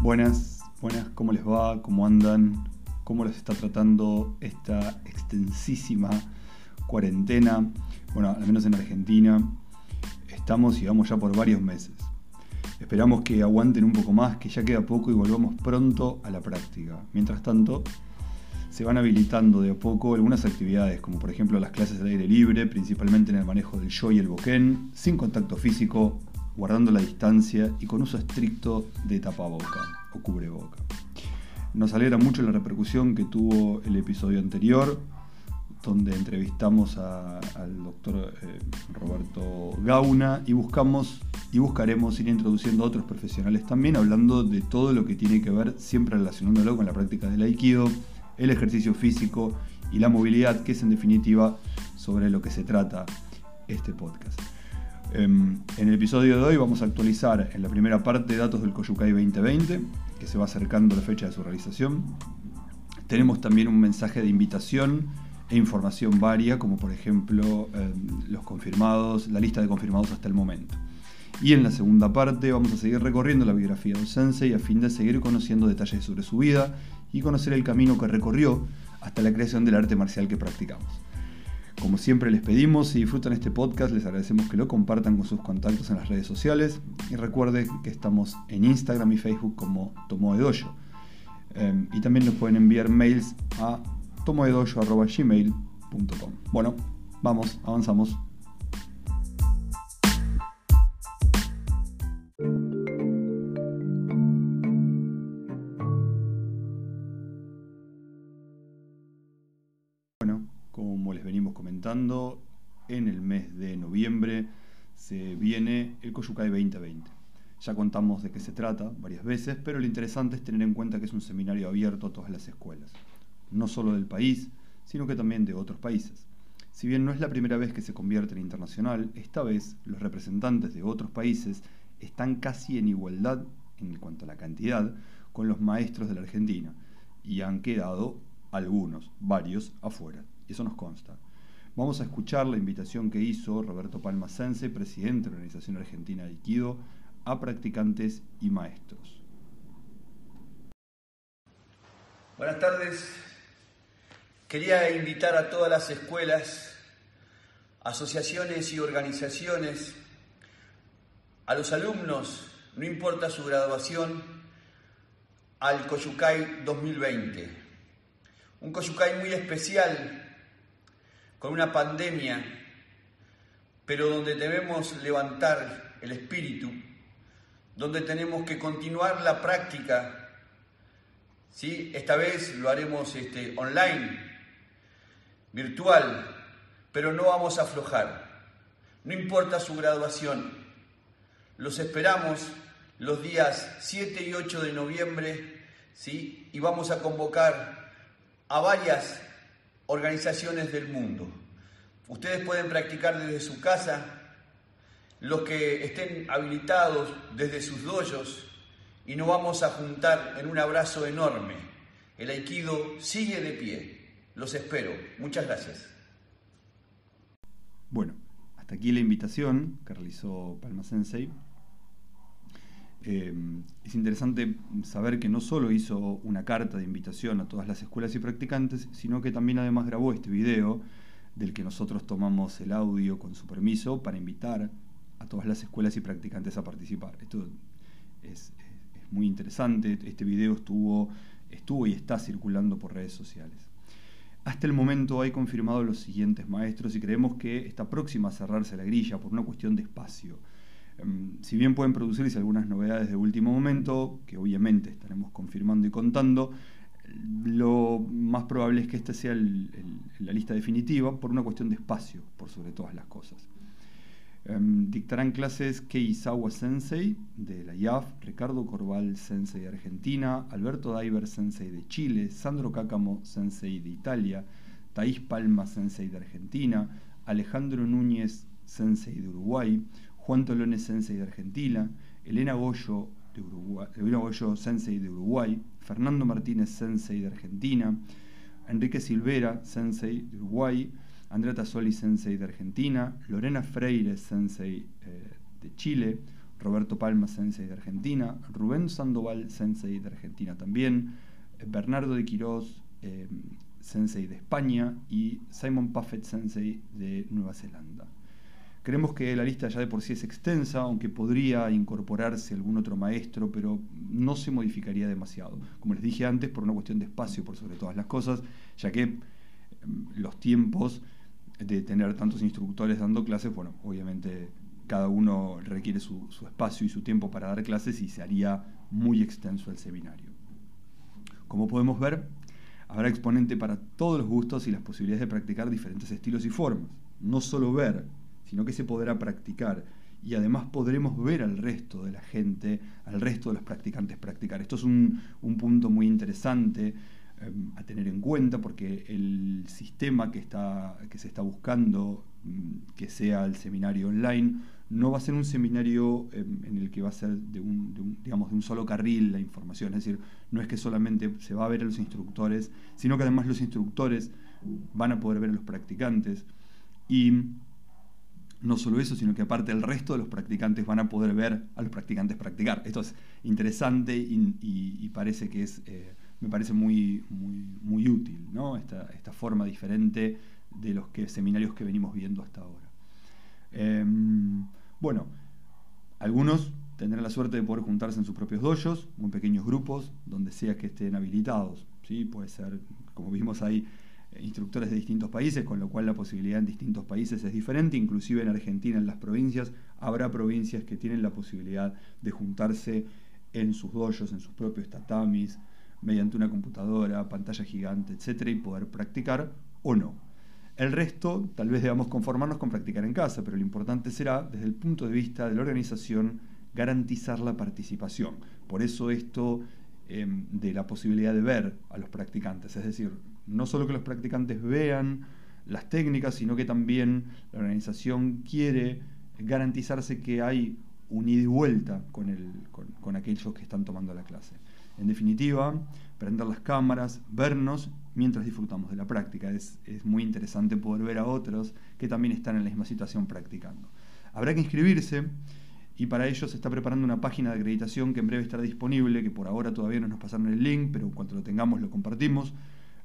Buenas, buenas, ¿cómo les va? ¿Cómo andan? ¿Cómo les está tratando esta extensísima cuarentena? Bueno, al menos en Argentina estamos y vamos ya por varios meses. Esperamos que aguanten un poco más, que ya queda poco y volvamos pronto a la práctica. Mientras tanto, se van habilitando de a poco algunas actividades, como por ejemplo las clases de aire libre, principalmente en el manejo del yo y el boquén, sin contacto físico, guardando la distancia y con uso estricto de tapaboca o cubreboca. Nos alegra mucho la repercusión que tuvo el episodio anterior, donde entrevistamos al doctor eh, Roberto Gauna y buscamos y buscaremos ir introduciendo a otros profesionales también, hablando de todo lo que tiene que ver, siempre relacionándolo con la práctica del aikido, el ejercicio físico y la movilidad, que es en definitiva sobre lo que se trata este podcast. Em, en el episodio de hoy vamos a actualizar en la primera parte datos del Koyukai 2020, que se va acercando la fecha de su realización. Tenemos también un mensaje de invitación e información varia, como por ejemplo em, los confirmados, la lista de confirmados hasta el momento. Y en la segunda parte vamos a seguir recorriendo la biografía de Sensei a fin de seguir conociendo detalles sobre su vida y conocer el camino que recorrió hasta la creación del arte marcial que practicamos. Como siempre les pedimos, si disfrutan este podcast, les agradecemos que lo compartan con sus contactos en las redes sociales y recuerden que estamos en Instagram y Facebook como Tomoedoyo. Eh, y también nos pueden enviar mails a tomoedoyo.gmail.com. Bueno, vamos, avanzamos. En el mes de noviembre se viene el Koyukai 2020. Ya contamos de qué se trata varias veces, pero lo interesante es tener en cuenta que es un seminario abierto a todas las escuelas, no solo del país, sino que también de otros países. Si bien no es la primera vez que se convierte en internacional, esta vez los representantes de otros países están casi en igualdad en cuanto a la cantidad con los maestros de la Argentina y han quedado algunos, varios, afuera. Eso nos consta. Vamos a escuchar la invitación que hizo Roberto Palma Sense, presidente de la Organización Argentina de Aikido, a practicantes y maestros. Buenas tardes. Quería invitar a todas las escuelas, asociaciones y organizaciones, a los alumnos, no importa su graduación, al Coyucay 2020. Un Coyucay muy especial con una pandemia, pero donde debemos levantar el espíritu, donde tenemos que continuar la práctica. ¿sí? Esta vez lo haremos este, online, virtual, pero no vamos a aflojar. No importa su graduación, los esperamos los días 7 y 8 de noviembre ¿sí? y vamos a convocar a varias organizaciones del mundo. Ustedes pueden practicar desde su casa, los que estén habilitados desde sus doyos, y nos vamos a juntar en un abrazo enorme. El aikido sigue de pie. Los espero. Muchas gracias. Bueno, hasta aquí la invitación que realizó Palma Sensei. Eh, es interesante saber que no solo hizo una carta de invitación a todas las escuelas y practicantes, sino que también además grabó este video del que nosotros tomamos el audio con su permiso para invitar a todas las escuelas y practicantes a participar. Esto es, muy interesante, este video estuvo, estuvo y está circulando por redes sociales. Hasta el momento hay confirmado los siguientes maestros y creemos que está próxima a cerrarse la grilla por una cuestión de espacio. Em, si bien pueden producirse algunas novedades de último momento, que obviamente estaremos confirmando y contando, lo más probable es que esta sea la lista definitiva por una cuestión de espacio, por sobre todas las cosas. Em, dictarán clases Keisawa Sensei de la IAF, Ricardo Corval Sensei de Argentina, Alberto Diver Sensei de Chile, Sandro Cácamo Sensei de Italia, Thais Palma Sensei de Argentina, Alejandro Núñez Sensei de Uruguay, Juan Tolones Sensei de Argentina, Elena Goyo, de Uruguay, Elena Goyo Sensei de Uruguay, Fernando Martínez Sensei de Argentina, Enrique Silvera Sensei de Uruguay, Andrea Tassoli Sensei de Argentina, Lorena Freire Sensei eh, de Chile, Roberto Palma, sensei de Argentina, Rubén Sandoval, sensei de Argentina también, Bernardo de Quirós, eh, sensei de España, y Simon Puffett, sensei de Nueva Zelanda. Creemos que la lista ya de por sí es extensa, aunque podría incorporarse algún otro maestro, pero no se modificaría demasiado. Como les dije antes, por una cuestión de espacio, por sobre todas las cosas, ya que em, los tiempos de tener tantos instructores dando clases, bueno, obviamente cada uno requiere su, su espacio y su tiempo para dar clases y se haría muy extenso el seminario. Como podemos ver, habrá exponente para todos los gustos y las posibilidades de practicar diferentes estilos y formas. No solo ver, sino que se podrá practicar. Y además podremos ver al resto de la gente, al resto de los practicantes practicar. Esto es un, punto muy interesante em, a tener en cuenta porque el sistema que, está, que se está buscando mm, que sea el seminario online no va a ser un seminario em, en el que va a ser de un, digamos, de un solo carril la información, es decir, no es que solamente se va a ver a los instructores, sino que además los instructores van a poder ver a los practicantes. Y no solo eso, sino que aparte el resto de los practicantes van a poder ver a los practicantes practicar. Esto es interesante y, parece que es, eh, me parece muy, muy, útil, ¿no? esta, esta, forma diferente de los seminarios que venimos viendo hasta ahora. Em, bueno, algunos tendrán la suerte de poder juntarse en sus propios dojos, muy pequeños grupos, donde sea que estén habilitados. ¿sí? Puede ser, como vimos ahí, instructores de distintos países, con lo cual la posibilidad en distintos países es diferente, inclusive en Argentina, en las provincias, habrá provincias que tienen la posibilidad de juntarse en sus dojos, en sus propios tatamis, mediante una computadora, pantalla gigante, etcétera, y poder practicar o no. El resto, tal vez debamos conformarnos con practicar en casa, pero lo importante será, desde el punto de vista de la organización, garantizar la participación. Por eso esto em, de la posibilidad de ver a los practicantes, es decir, no solo que los practicantes vean las técnicas, sino que también la organización quiere garantizarse que hay un ida y vuelta con, el, con, aquellos que están tomando la clase. En definitiva, prender las cámaras, vernos mientras disfrutamos de la práctica. Es, es, muy interesante poder ver a otros que también están en la misma situación practicando. Habrá que inscribirse y para ello se está preparando una página de acreditación que en breve estará disponible, que por ahora todavía no nos pasaron el link, pero cuando lo tengamos lo compartimos.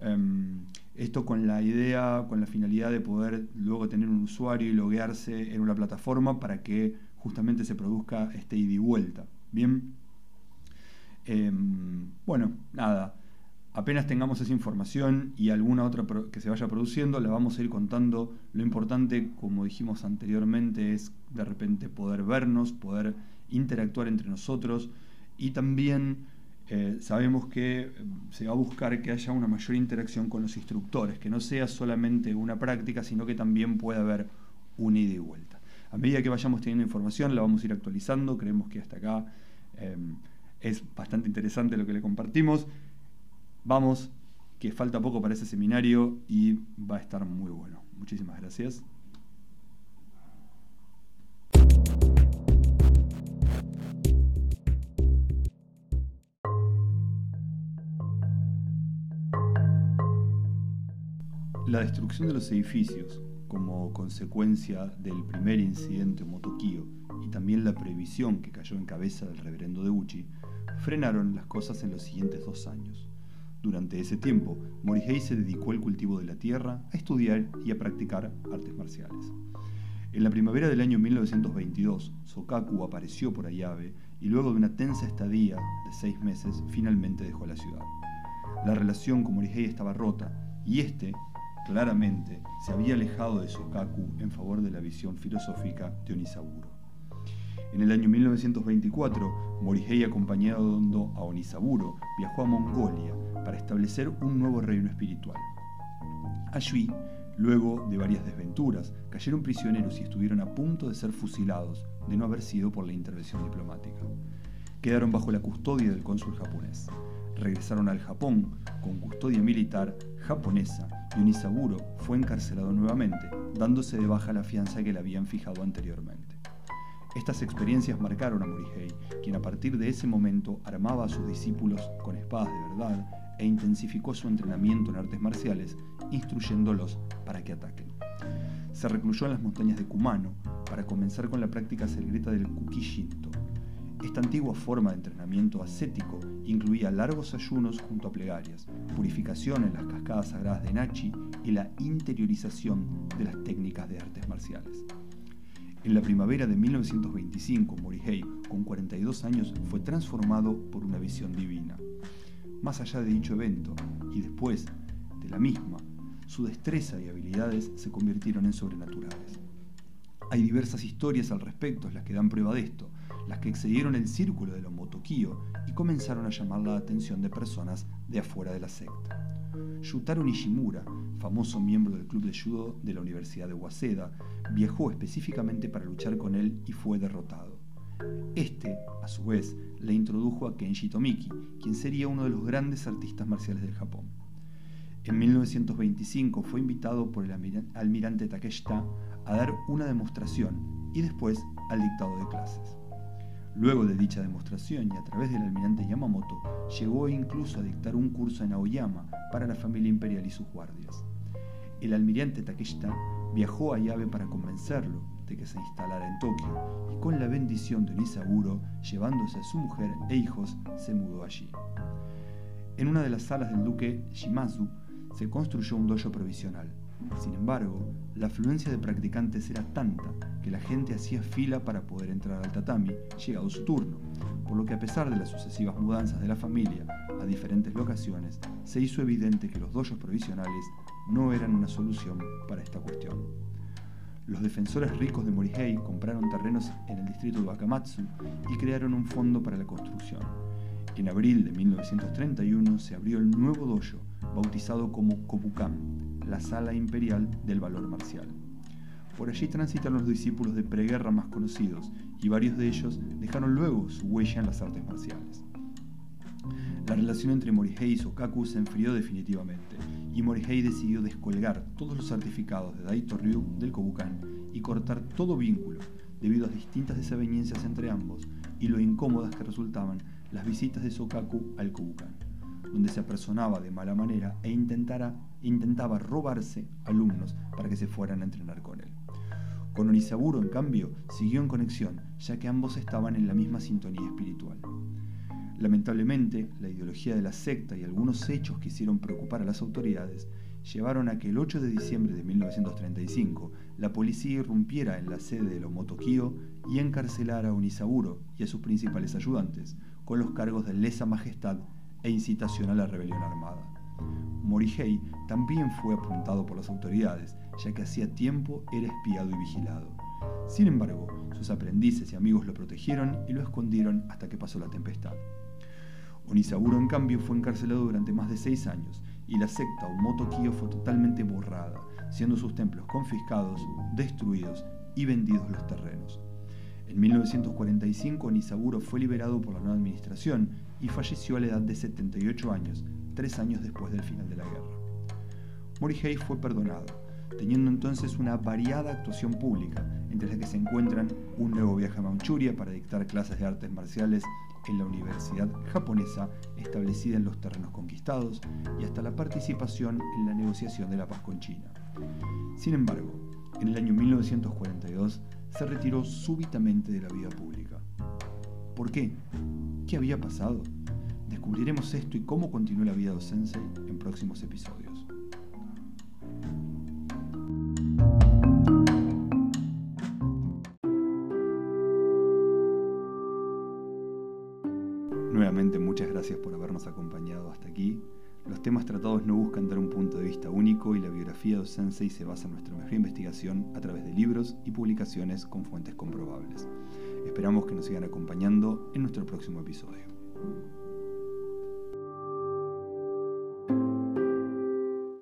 Em, esto con la idea, con la finalidad de poder luego tener un usuario y loguearse en una plataforma para que justamente se produzca este ida y vuelta. Bien. Em, bueno, nada. Apenas tengamos esa información y alguna otra que se vaya produciendo, la vamos a ir contando. Lo importante, como dijimos anteriormente, es de repente poder vernos, poder interactuar entre nosotros y también sabemos que eh, se va a buscar que haya una mayor interacción con los instructores, que no sea solamente una práctica, sino que también pueda haber un ida y vuelta. A medida que vayamos teniendo información, la vamos a ir actualizando. Creemos que hasta acá em, es bastante interesante lo que le compartimos. Vamos, que falta poco para ese seminario y va a estar muy bueno. Muchísimas gracias. La destrucción de los edificios, como consecuencia del primer incidente en Motokio y también la previsión que cayó en cabeza del reverendo de Uchi, frenaron las cosas en los siguientes dos años. Durante ese tiempo, Morihei se dedicó al cultivo de la tierra, a estudiar y a practicar artes marciales. En la primavera del año 1922, Sokaku apareció por Ayabe y luego de una tensa estadía de seis meses, finalmente dejó la ciudad. La relación con Morihei estaba rota y este Claramente se había alejado de Sokaku en favor de la visión filosófica de Onisaburo. En el año 1924, Morihei acompañado a Onisaburo viajó a Mongolia para establecer un nuevo reino espiritual. Allí, luego de varias desventuras, cayeron prisioneros y estuvieron a punto de ser fusilados de no haber sido por la intervención diplomática. Quedaron bajo la custodia del cónsul japonés. Regresaron al Japón con custodia militar japonesa y Unisaburo fue encarcelado nuevamente, dándose de baja la fianza que le habían fijado anteriormente. Estas experiencias marcaron a Morihei, quien a partir de ese momento armaba a sus discípulos con espadas de verdad e intensificó su entrenamiento en artes marciales, instruyéndolos para que ataquen. Se recluyó en las montañas de Kumano para comenzar con la práctica secreta del Kukishinto, Esta antigua forma de entrenamiento ascético incluía largos ayunos junto a plegarias, purificación en las cascadas sagradas de Nachi y la interiorización de las técnicas de artes marciales. En la primavera de 1925, Morihei, con 42 años, fue transformado por una visión divina. Más allá de dicho evento, y después de la misma, su destreza y habilidades se convirtieron en sobrenaturales. Hay diversas historias al respecto, las que dan prueba de esto, las que excedieron el círculo de los motokio y comenzaron a llamar la atención de personas de afuera de la secta. Yutaro Nishimura, famoso miembro del club de judo de la Universidad de Waseda, viajó específicamente para luchar con él y fue derrotado. Este, a su vez, le introdujo a Kenji Tomiki, quien sería uno de los grandes artistas marciales del Japón. En 1925 fue invitado por el almirante Takeshita a dar una demostración y después al dictado de clases. Luego de dicha demostración y a través del almirante Yamamoto, llegó incluso a dictar un curso en Aoyama para la familia imperial y sus guardias. El almirante Takeshita viajó a Yabe para convencerlo de que se instalara en Tokio y con la bendición de Onisaburo, llevándose a su mujer e hijos, se mudó allí. En una de las salas del duque Shimazu se construyó un dojo provisional. Sin embargo, la afluencia de practicantes era tanta que la gente hacía fila para poder entrar al tatami, llegado su turno, por lo que a pesar de las sucesivas mudanzas de la familia a diferentes locaciones, se hizo evidente que los dojos provisionales no eran una solución para esta cuestión. Los defensores ricos de Morihei compraron terrenos en el distrito de Wakamatsu y crearon un fondo para la construcción. En abril de 1931 se abrió el nuevo dojo, bautizado como Kobukan, la sala imperial del valor marcial. Por allí transitan los discípulos de preguerra más conocidos, y varios de ellos dejaron luego su huella en las artes marciales. La relación entre Morihei y Sokaku se enfrió definitivamente, y Morihei decidió descolgar todos los certificados de Daito Ryu del Kobukan y cortar todo vínculo, debido a distintas desavenencias entre ambos y lo incómodas que resultaban las visitas de Sokaku al Kobukan donde se apersonaba de mala manera e intentaba robarse alumnos para que se fueran a entrenar con él. Con Onisaburo, en cambio, siguió en conexión, ya que ambos estaban en la misma sintonía espiritual. Lamentablemente, la ideología de la secta y algunos hechos que hicieron preocupar a las autoridades llevaron a que el 8 de diciembre de 1935 la policía irrumpiera en la sede de los Motokio y encarcelara a Onisaburo y a sus principales ayudantes, con los cargos de lesa majestad e incitación a la rebelión armada. Morihei también fue apuntado por las autoridades, ya que hacía tiempo era espiado y vigilado. Sin embargo, sus aprendices y amigos lo protegieron y lo escondieron hasta que pasó la tempestad. Onisaburo, en cambio, fue encarcelado durante más de seis años y la secta Omoto Kyo fue totalmente borrada, siendo sus templos confiscados, destruidos y vendidos los terrenos. En 1945, Onisaburo fue liberado por la nueva administración y falleció a la edad de 78 años, tres años después del final de la guerra. Morihei fue perdonado, teniendo entonces una variada actuación pública, entre las que se encuentran un nuevo viaje a Manchuria para dictar clases de artes marciales en la universidad japonesa establecida en los terrenos conquistados y hasta la participación en la negociación de la paz con China. Sin embargo, en el año 1942 se retiró súbitamente de la vida pública. ¿Por qué? ¿Qué había pasado? Descubriremos esto y cómo continuó la vida docente en próximos episodios. Nuevamente muchas gracias por habernos acompañado hasta aquí. Los temas tratados no buscan dar un punto de vista único y la biografía de Sensei se basa en nuestra mejor investigación a través de libros y publicaciones con fuentes comprobables. Esperamos que nos sigan acompañando en nuestro próximo episodio.